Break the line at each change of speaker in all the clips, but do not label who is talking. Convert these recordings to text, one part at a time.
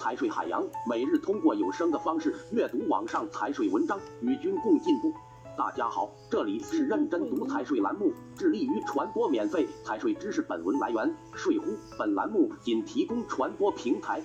财税海洋每日通过有声的方式阅读网上财税文章，与君共进步。大家好，这里是认真读财税栏目，致力于传播免费财税知识。本文来源税乎，本栏目仅提供传播平台，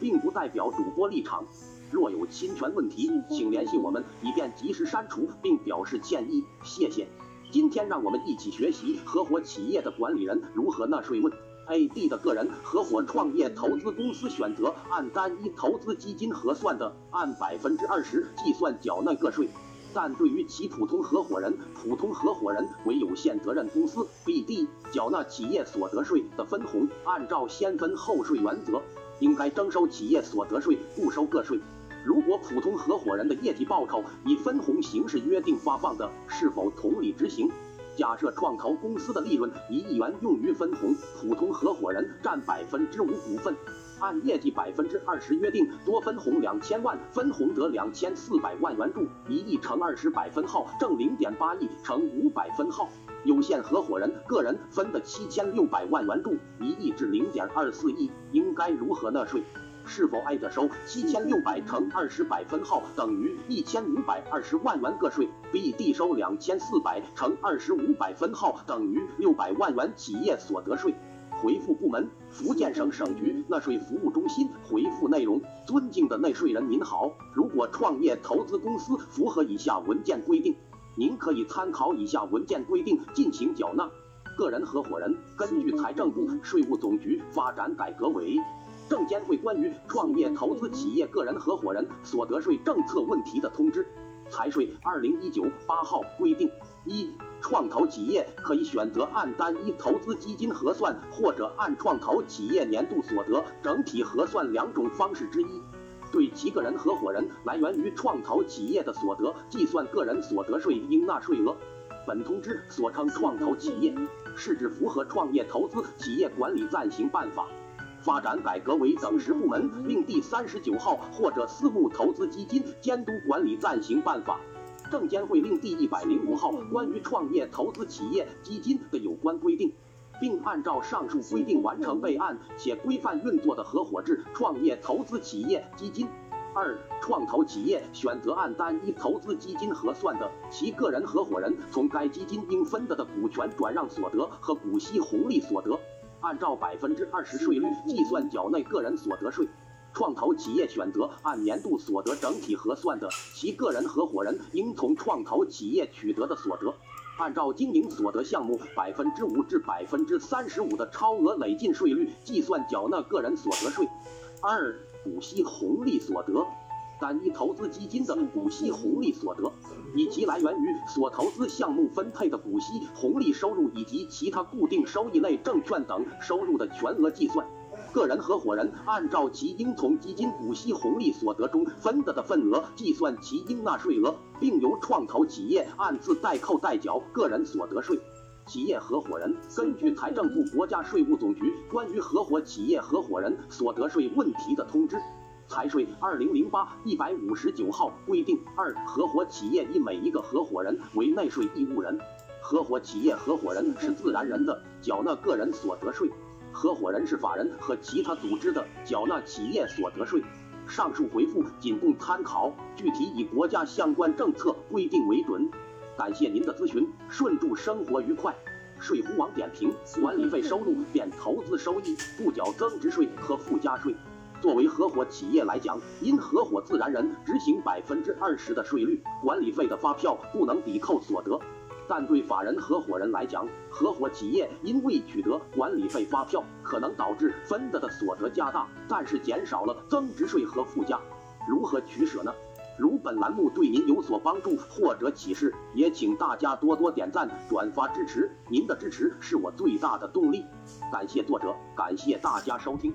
并不代表主播立场。若有侵权问题，请联系我们，以便及时删除并表示歉意。谢谢。今天让我们一起学习合伙企业的管理人如何纳税问。A、D 的个人合伙创业投资公司选择按单一投资基金核算的，按百分之二十计算缴纳个税。但对于其普通合伙人、普通合伙人为有限责任公司 B、D 缴纳企业所得税的分红，按照先分后税原则，应该征收企业所得税，不收个税。如果普通合伙人的业绩报酬以分红形式约定发放的，是否同理执行？假设创投公司的利润一亿元用于分红，普通合伙人占百分之五股份，按业绩百分之二十约定多分红两千万，分红得两千四百万元注一亿乘二十百分号挣零点八亿乘五百分号，有限合伙人个人分的七千六百万元注一亿至零点二四亿，应该如何纳税？是否挨着收七千六百乘二十百分号等于一千五百二十万元个税？B、D 收两千四百乘二十五百分号等于六百万元企业所得税？回复部门：福建省省局纳税服务中心。回复内容：尊敬的纳税人您好，如果创业投资公司符合以下文件规定，您可以参考以下文件规定进行缴纳。个人合伙人根据财政部、税务总局发展改革委。证监会关于创业投资企业个人合伙人所得税政策问题的通知，财税二零一九八号规定：一、创投企业可以选择按单一投资基金核算，或者按创投企业年度所得整体核算两种方式之一，对其个人合伙人来源于创投企业的所得计算个人所得税应纳税额。本通知所称创投企业，是指符合创业投资企业管理暂行办法。发展改革委等十部门令第三十九号或者私募投资基金监督管理暂行办法，证监会令第一百零五号关于创业投资企业基金的有关规定，并按照上述规定完成备案且规范运作的合伙制创业投资企业基金。二、创投企业选择按单一投资基金核算的，其个人合伙人从该基金应分得的股权转让所得和股息红利所得。按照百分之二十税率计算缴纳个人所得税，创投企业选择按年度所得整体核算的，其个人合伙人应从创投企业取得的所得，按照经营所得项目百分之五至百分之三十五的超额累进税率计算缴纳个人所得税。二、股息红利所得。单一投资基金的股息红利所得，以及来源于所投资项目分配的股息红利收入以及其他固定收益类证券等收入的全额计算，个人合伙人按照其应从基金股息红利所得中分得的份额计算其应纳税额，并由创投企业按自代扣代缴个人所得税。企业合伙人根据财政部、国家税务总局关于合伙企业合伙人所得税问题的通知。财税二零零八一百五十九号规定：二、合伙企业以每一个合伙人为纳税义务人，合伙企业合伙人是自然人的，缴纳个人所得税；合伙人是法人和其他组织的，缴纳企业所得税。上述回复仅供参考，具体以国家相关政策规定为准。感谢您的咨询，顺祝生活愉快。税乎网点评：管理费收入变投资收益，不缴增值税和附加税。作为合伙企业来讲，因合伙自然人执行百分之二十的税率，管理费的发票不能抵扣所得；但对法人合伙人来讲，合伙企业因未取得管理费发票，可能导致分得的所得加大，但是减少了增值税和附加。如何取舍呢？如本栏目对您有所帮助或者启示，也请大家多多点赞、转发支持，您的支持是我最大的动力。感谢作者，感谢大家收听。